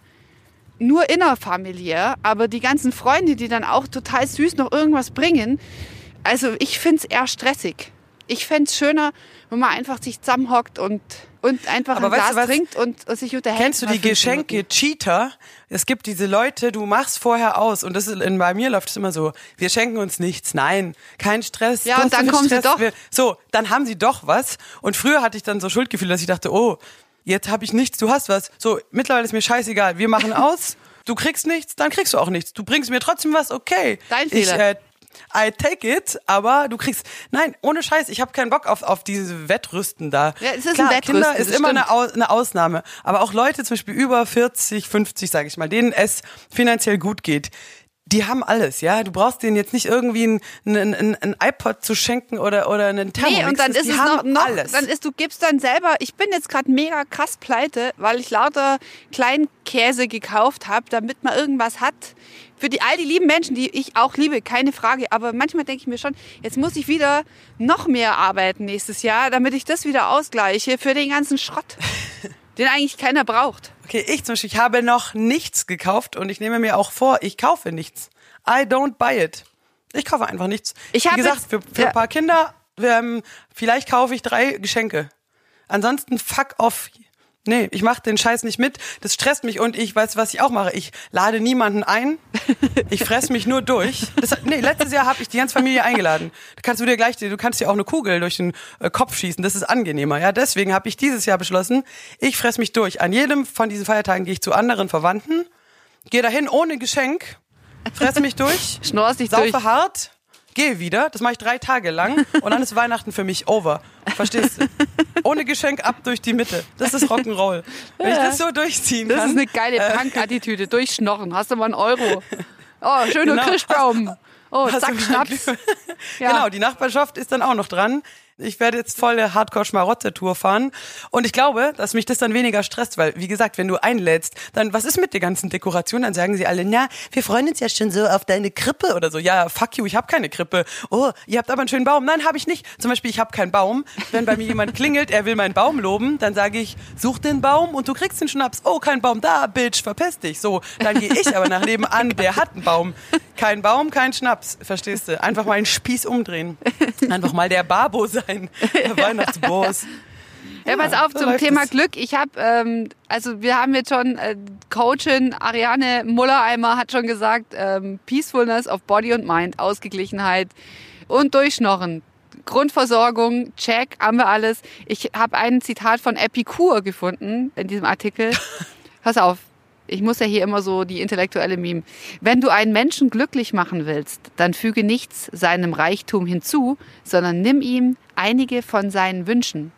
nur innerfamiliär, aber die ganzen Freunde, die dann auch total süß noch irgendwas bringen. Also ich finde es eher stressig. Ich fände es schöner, wenn man einfach sich zusammenhockt und und einfach Aber ein Glas was? trinkt und sich unterhält. Kennst du die Geschenke Minuten. Cheater? Es gibt diese Leute, du machst vorher aus und das ist, in, bei mir läuft es immer so, wir schenken uns nichts, nein, kein Stress. Ja, und dann kommen sie Stress, doch. Wir, so, dann haben sie doch was und früher hatte ich dann so Schuldgefühl, dass ich dachte, oh, jetzt habe ich nichts, du hast was. So, mittlerweile ist mir scheißegal, wir machen aus, du kriegst nichts, dann kriegst du auch nichts. Du bringst mir trotzdem was, okay. Dein Ich, Fehler. äh, I take it, aber du kriegst, nein, ohne Scheiß, ich habe keinen Bock auf, auf diese Wettrüsten da. Ja, es ist Klar, ein Wettrüsten, Kinder ist immer eine, stimmt. Au eine Ausnahme. Aber auch Leute zum Beispiel über 40, 50, sage ich mal, denen es finanziell gut geht, die haben alles, ja. Du brauchst denen jetzt nicht irgendwie ein, ein, ein, ein iPod zu schenken oder, oder einen Thermomix. Nee, und dann ist die es noch, noch alles. dann ist, du gibst dann selber, ich bin jetzt gerade mega krass pleite, weil ich lauter Kleinkäse gekauft habe, damit man irgendwas hat. Für die, all die lieben Menschen, die ich auch liebe, keine Frage. Aber manchmal denke ich mir schon, jetzt muss ich wieder noch mehr arbeiten nächstes Jahr, damit ich das wieder ausgleiche für den ganzen Schrott, den eigentlich keiner braucht. Okay, ich zum Beispiel, ich habe noch nichts gekauft und ich nehme mir auch vor, ich kaufe nichts. I don't buy it. Ich kaufe einfach nichts. Ich Wie habe gesagt, für, für ja. ein paar Kinder, ähm, vielleicht kaufe ich drei Geschenke. Ansonsten fuck off. Nee, ich mache den Scheiß nicht mit. Das stresst mich und ich weiß, was ich auch mache. Ich lade niemanden ein. Ich fress mich nur durch. Das, nee, letztes Jahr habe ich die ganze Familie eingeladen. Da kannst du dir gleich, du kannst dir auch eine Kugel durch den äh, Kopf schießen. Das ist angenehmer. Ja, deswegen habe ich dieses Jahr beschlossen, ich fress mich durch. An jedem von diesen Feiertagen gehe ich zu anderen Verwandten, gehe dahin ohne Geschenk, fress mich durch, Schnorst dich saufe durch. hart, gehe wieder. Das mache ich drei Tage lang und dann ist Weihnachten für mich over. Verstehst du? Ohne Geschenk ab durch die Mitte. Das ist Rock'n'Roll. Wenn ich das so durchziehen Das kann. ist eine geile äh, Punk-Attitüde. Durchschnorren. Hast du mal einen Euro? Oh, schöner Genau. Christbaum. Oh, zack, Schnaps. Ja. Genau, die Nachbarschaft ist dann auch noch dran. Ich werde jetzt volle Hardcore-Schmarotzer-Tour fahren. Und ich glaube, dass mich das dann weniger stresst, weil, wie gesagt, wenn du einlädst, dann was ist mit der ganzen Dekoration? Dann sagen sie alle, na, wir freuen uns ja schon so auf deine Krippe oder so. Ja, fuck you, ich habe keine Krippe. Oh, ihr habt aber einen schönen Baum. Nein, habe ich nicht. Zum Beispiel, ich habe keinen Baum. Wenn bei mir jemand klingelt, er will meinen Baum loben, dann sage ich, such den Baum und du kriegst den Schnaps. Oh, kein Baum da, Bitch, verpiss dich. So, dann gehe ich aber nach nebenan, der hat einen Baum. Kein Baum, kein Schnaps, verstehst du? Einfach mal einen Spieß umdrehen. Einfach mal der Babo sein, der Weihnachtsboss. Ja, pass auf, zum Thema es. Glück. Ich habe, ähm, also wir haben jetzt schon, äh, Coachin Ariane Mullereimer hat schon gesagt, ähm, Peacefulness of Body und Mind, Ausgeglichenheit und Durchschnorren. Grundversorgung, check, haben wir alles. Ich habe ein Zitat von Epikur gefunden in diesem Artikel. Pass auf, ich muss ja hier immer so die intellektuelle Meme. Wenn du einen Menschen glücklich machen willst, dann füge nichts seinem Reichtum hinzu, sondern nimm ihm einige von seinen Wünschen.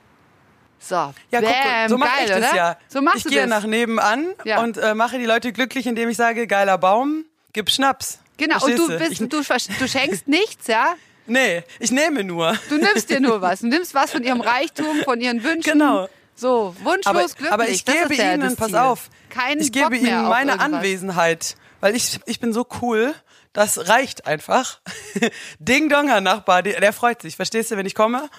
So, Ja, bam, guck, so mache ich das oder? ja. So machst ich du gehe das. nach nebenan Ja. und äh, mache die Leute glücklich, indem ich sage, geiler Baum, gib Schnaps. Genau, und du, Verstehst bist, Ich, du, du schenkst nichts, ja? nee, ich nehme nur. Du nimmst dir nur was. Du nimmst was von ihrem Reichtum, von ihren Wünschen. Genau. So, wunschlos glücklich. aber ich gebe ihnen, pass auf, Kein ich gebe ihnen meine. Anwesenheit, weil ich, ich bin so cool, das reicht einfach. Ding Dong, Herr Nachbar, der, der freut sich, verstehst du, wenn ich komme?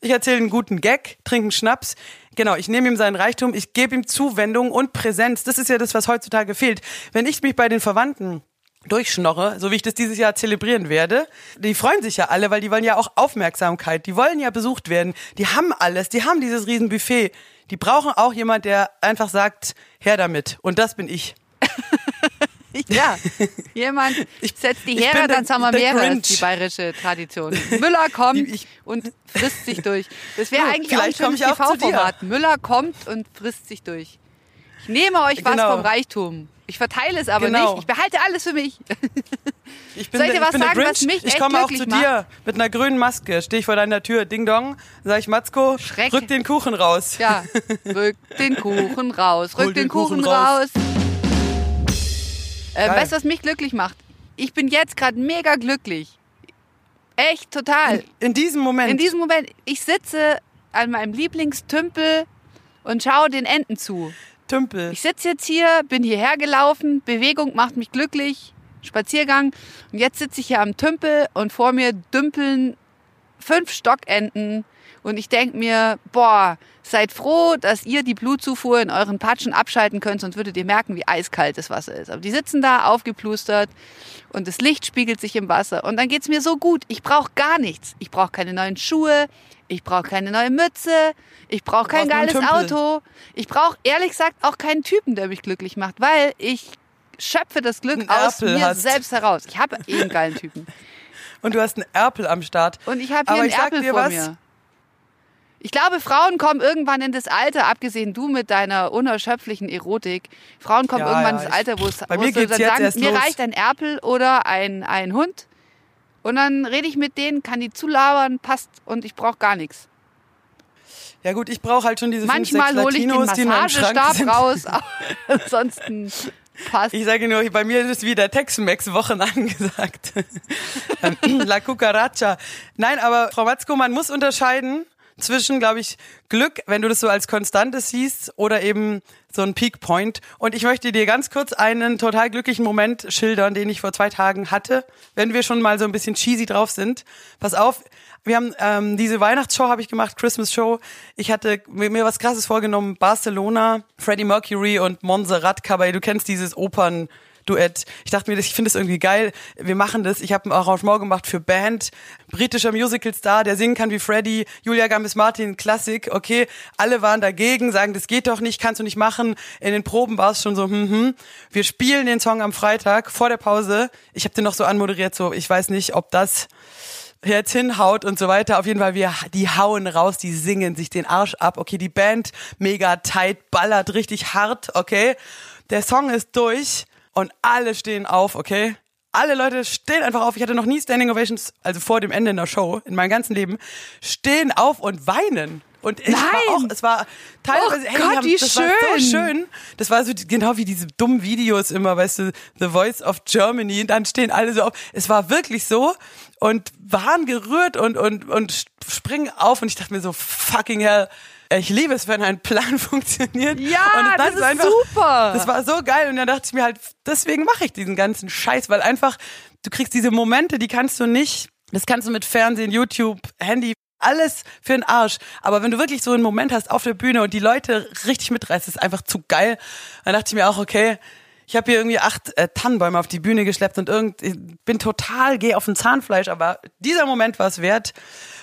Ich erzähle einen guten Gag, trinke einen Schnaps. Genau, ich nehme ihm seinen Reichtum, ich gebe ihm Zuwendung und Präsenz. Das ist ja das, was heutzutage fehlt. Wenn ich mich bei den Verwandten durchschnorre, so wie ich das dieses Jahr zelebrieren werde. Die freuen sich ja alle, weil die wollen ja auch Aufmerksamkeit. Die wollen ja besucht werden. Die haben alles. Die haben dieses Riesenbuffet. Die brauchen auch jemand, der einfach sagt, her damit. Und das bin ich. Ja, jemand setzt die der- dann sagen wir mehrere, Grinch. die bayerische Tradition. Müller kommt ich- und frisst sich durch. Das wäre eigentlich auch ein schönes. TV-Format. Müller kommt und frisst sich durch. Ich nehme euch was Genau. vom Reichtum. Ich verteile es aber Genau. nicht. Ich behalte alles für mich. Ich bin Soll ich dir was ich sagen, was mich ich komme auch zu dir mit einer grünen Maske. Stehe ich vor deiner Tür, Ding Dong. Sag ich, Matzko, Schreck. rück den Kuchen raus. Ja, rück den Kuchen raus, rück den, den Kuchen, Kuchen raus. raus. Äh, weißt du, was mich glücklich macht? Ich bin jetzt gerade mega glücklich. Echt, total. In diesem Moment. In diesem Moment, ich sitze an meinem Lieblingstümpel und schaue den Enten zu. Tümpel. Ich sitze jetzt hier, bin hierher gelaufen, Bewegung macht mich glücklich, Spaziergang. Und jetzt sitze ich hier am Tümpel und vor mir dümpeln fünf Stockenten. Und ich denke mir, boah, seid froh, dass ihr die Blutzufuhr in euren Patschen abschalten könnt, sonst würdet ihr merken, wie eiskalt das Wasser ist. Aber die sitzen da aufgeplustert und das Licht spiegelt sich im Wasser. Und dann geht's mir so gut. Ich brauche gar nichts. Ich brauche keine neuen Schuhe, ich brauche keine neue Mütze, ich brauche kein geiles. Auto. Ich brauche ehrlich gesagt auch keinen Typen, der mich glücklich macht, weil ich schöpfe das Glück Einen aus Erpel mir hast. selbst heraus. Ich habe eh einen geilen Typen. Und du hast einen Erpel am Start. Und ich habe hier Aber einen Erpel vor was. mir. Ich glaube, Frauen kommen irgendwann in das Alter, abgesehen du mit deiner unerschöpflichen Erotik. Frauen kommen Ja, irgendwann ja, in das ich- Alter, wo es bei wo mir geht's dann jetzt sagen, erst mir los. reicht ein Erpel oder ein, ein Hund. Und dann rede ich mit denen, kann die zulabern, passt und ich brauche gar nichts. Ja gut, ich brauche halt schon diese fünf, Manchmal sechs hole ich den Latinos, Massagestab raus, ansonsten passt. Ich sage nur, bei mir ist wieder Tex-Mex-Wochen angesagt. La Cucaracha. Nein, aber Frau Matzko, man muss unterscheiden zwischen, glaube ich, Glück, wenn du das so als Konstantes siehst, oder eben so ein Peak Point. Und ich möchte dir ganz kurz einen total glücklichen Moment schildern, den ich vor zwei Tagen hatte, wenn wir schon mal so ein bisschen cheesy drauf sind. Pass auf, wir haben ähm, diese Weihnachtsshow habe ich gemacht, Christmas Show. Ich hatte mir, was Krasses vorgenommen, Barcelona, Freddie Mercury und Montserrat Caballé. Du kennst dieses Opern. Duett. Ich dachte mir, ich finde das irgendwie geil. Wir machen das. Ich habe ein Arrangement gemacht für Band, britischer Musical-Star, der singen kann wie Freddie, Julia Gambis Martin, Klassik. Okay, alle waren dagegen, sagen, das geht doch nicht, kannst du nicht machen. In den Proben war es schon so, hm, hm. Wir spielen den Song am Freitag vor der Pause. Ich habe den noch so anmoderiert, so ich weiß nicht, ob das jetzt hinhaut und so weiter. Auf jeden Fall, wir, die hauen raus, die singen sich den Arsch ab. Okay, die Band mega tight, ballert richtig hart, okay. Der Song ist durch und alle stehen auf, okay. Alle Leute stehen einfach auf. Ich hatte noch nie Standing Ovations, also vor dem Ende in der Show, in meinem ganzen Leben, stehen auf und weinen. Und ich war Nein. auch, es war teilweise, Oh hey, Gott, haben, wie das war so schön. schön. Das war so genau wie diese dummen Videos immer, weißt du, The Voice of Germany, und dann stehen alle so auf. Es war wirklich so und waren gerührt und, und, und springen auf und ich dachte mir so, fucking hell, ich liebe es, wenn ein Plan funktioniert. Ja, das ist ist einfach, super. Das war so geil und dann dachte ich mir halt, deswegen mache ich diesen ganzen Scheiß, weil einfach, du kriegst diese Momente, die kannst du nicht, das kannst du mit Fernsehen, YouTube, Handy, alles für den Arsch. Aber wenn du wirklich so einen Moment hast auf der Bühne und die Leute richtig mitreißt, ist einfach zu geil. Dann dachte ich mir auch, okay, ich habe hier irgendwie acht äh, Tannenbäume auf die Bühne geschleppt und irgend, bin total, gehe auf ein Zahnfleisch, aber dieser Moment war es wert.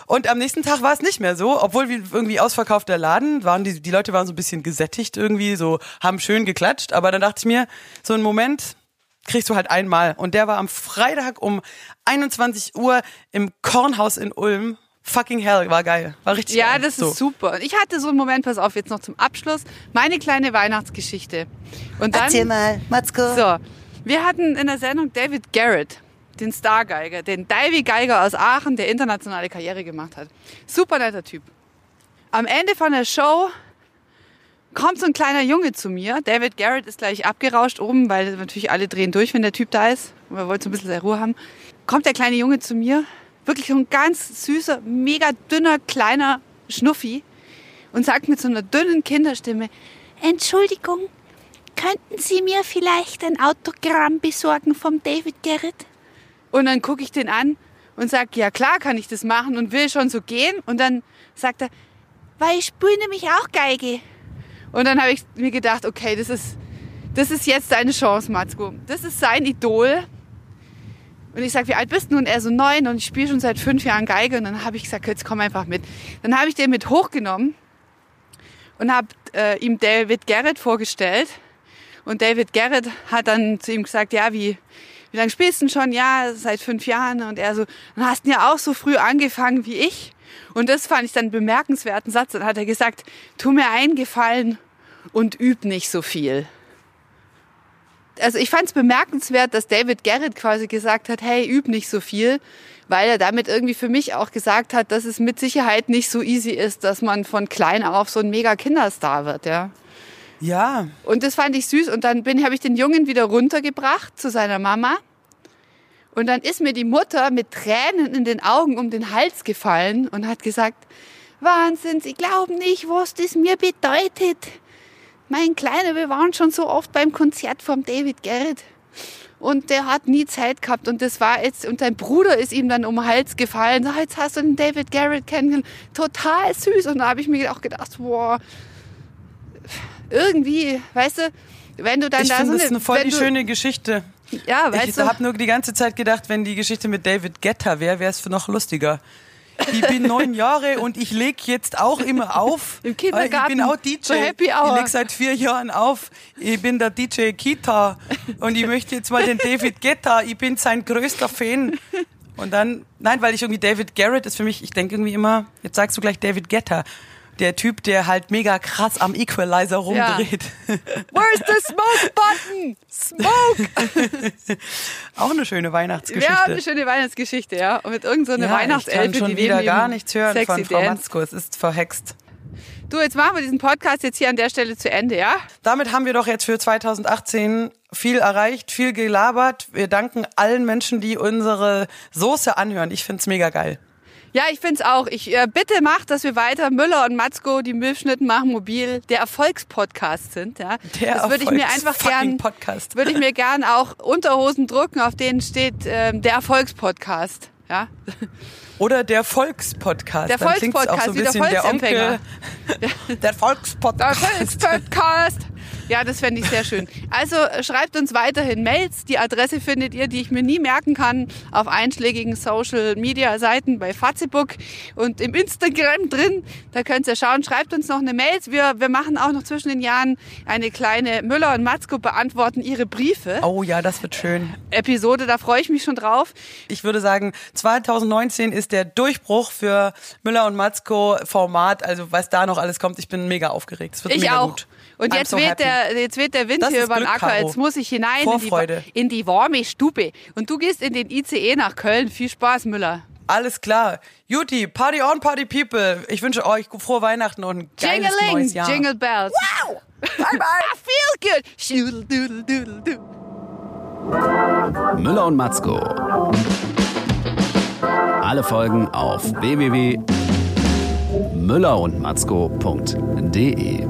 Und am nächsten Tag war es nicht mehr so, obwohl wir irgendwie ausverkaufter Laden waren, die, die Leute waren so ein bisschen gesättigt irgendwie, so haben schön geklatscht, aber dann dachte ich mir, so einen Moment kriegst du halt einmal. Und der war am Freitag um 21 Uhr im Kornhaus in Ulm. Fucking hell, war geil. War richtig Ja, geil. das so. ist super. Und ich hatte so einen Moment, pass auf, jetzt noch zum Abschluss, meine kleine Weihnachtsgeschichte. Und dann, Erzähl mal, Matzko. so, wir hatten in der Sendung David Garrett, den Stargeiger, den Davy Geiger aus Aachen, der internationale Karriere gemacht hat. Super netter Typ. Am Ende von der Show kommt so ein kleiner Junge zu mir. David Garrett ist gleich abgerauscht oben, weil natürlich alle drehen durch, wenn der Typ da ist. Und wir wollten so ein bisschen seine Ruhe haben. Kommt der kleine Junge zu mir, wirklich so ein ganz süßer, mega dünner, kleiner Schnuffi und sagt mit so einer dünnen Kinderstimme, Entschuldigung, könnten Sie mir vielleicht ein Autogramm besorgen vom David Garrett? Und dann gucke ich den an und sage, ja klar kann ich das machen und will schon so gehen. Und dann sagt er, Weil ich spiele nämlich auch Geige. und dann habe ich mir gedacht, okay, das ist, das ist jetzt deine Chance, Matzko. Das ist sein Idol. Und ich sage, wie alt bist du? Und er so neun und ich spiele schon seit fünf Jahren Geige. Und dann habe ich gesagt, jetzt komm einfach mit. Dann habe ich den mit hochgenommen und habe äh, ihm David Garrett vorgestellt. Und David Garrett hat dann zu ihm gesagt, ja, wie, wie lange spielst du denn schon? Ja, seit fünf Jahren. Und er so, dann hast du ja auch so früh angefangen wie ich. Und das fand ich dann einen bemerkenswerten Satz. Dann hat er gesagt, tu mir einen Gefallen und üb nicht so viel. Also ich fand es bemerkenswert, dass David Garrett quasi gesagt hat, hey, üb nicht so viel, weil er damit irgendwie für mich auch gesagt hat, dass es mit Sicherheit nicht so easy ist, dass man von klein auf so ein mega Kinderstar wird, ja. Ja, Und das fand ich süß. Und dann bin, habe ich den Jungen wieder runtergebracht zu seiner Mama. Und dann ist mir die Mutter mit Tränen in den Augen um den Hals gefallen und hat gesagt, Wahnsinn, Sie glauben nicht, was das mir bedeutet. Mein Kleiner, wir waren schon so oft beim Konzert vom David Garrett. und der hat nie Zeit gehabt. Und das war jetzt, und dein Bruder ist ihm dann um den Hals gefallen. So, jetzt hast du den David Garrett kennengelernt. Total süß. Und da habe ich mir auch gedacht, wow, irgendwie, weißt du, wenn du dann ich da so das eine voll die du, schöne Geschichte. Ja, weißt Ich du. habe nur die ganze Zeit gedacht, wenn die Geschichte mit David Guetta wäre, wäre es noch lustiger. Ich bin neun Jahre und ich leg jetzt auch immer auf. Im Kindergarten, Ich bin auch DJ. Happy Hour. Ich leg seit vier Jahren auf. Ich bin der DJ Kita und ich möchte jetzt mal den David Guetta. Ich bin sein größter Fan. Und dann, nein, weil ich irgendwie David Garrett ist für mich, ich denke irgendwie immer, jetzt sagst du gleich David Guetta. Der Typ, der halt mega krass am Equalizer rumdreht. Where's the smoke button? Smoke! Auch eine schöne Weihnachtsgeschichte. Haben eine schöne Weihnachtsgeschichte, ja. Und mit irgendeiner so ja, Weihnachtselfe, ich kann schon die wieder gar nichts hören von Frau. Matzko. Es ist verhext. Du, jetzt machen wir diesen Podcast jetzt hier an der Stelle zu Ende, ja? Damit haben wir doch jetzt für 2018 viel erreicht, viel gelabert. Wir danken allen Menschen, die unsere Soße anhören. Ich find's mega geil. Ja, ich find's auch. Ich äh, bitte macht, dass wir weiter Müller und Matzko, die Milchschnitten machen mobil, der Erfolgspodcast sind. Ja, Der das würde ich mir einfach gern, Podcast. würde ich mir gern auch Unterhosen drucken, auf denen steht ähm, der Erfolgspodcast. Ja, Oder der Volkspodcast. Der Volkspodcast, so wie der bisschen der Volksempfänger. Onkel. Der der Volkspodcast. Ja, das fände ich sehr schön. Also äh, schreibt uns weiterhin Mails. Die Adresse findet ihr, die ich mir nie merken kann, auf einschlägigen Social Media Seiten bei Facebook und im Instagram drin. Da könnt ihr schauen. Schreibt uns noch eine Mail. Wir, wir machen auch noch zwischen den Jahren eine kleine Müller und Matzko beantworten ihre Briefe. Oh ja, das wird schön. Episode, da freue ich mich schon drauf. Ich würde sagen, 2019 ist der Durchbruch für Müller und Matzko Format. Also was da noch alles kommt, ich bin mega aufgeregt. Es wird Ich mega auch. gut. Und I'm jetzt, so weht happy. der, jetzt weht der Wind Das hier über den Acker. Jetzt muss ich hinein in die, in die warme Stube. Und du gehst in den ICE nach Köln. Viel Spaß, Müller. Alles klar. Juti, Party on, Party People. Ich wünsche euch frohe Weihnachten und ein geiles neues Jahr. Jingle Bells. Wow. Bye, bye. I feel good. Doodle, doodle, doodle. Müller und Matzko. Alle Folgen auf www.müllerundmatzko.de.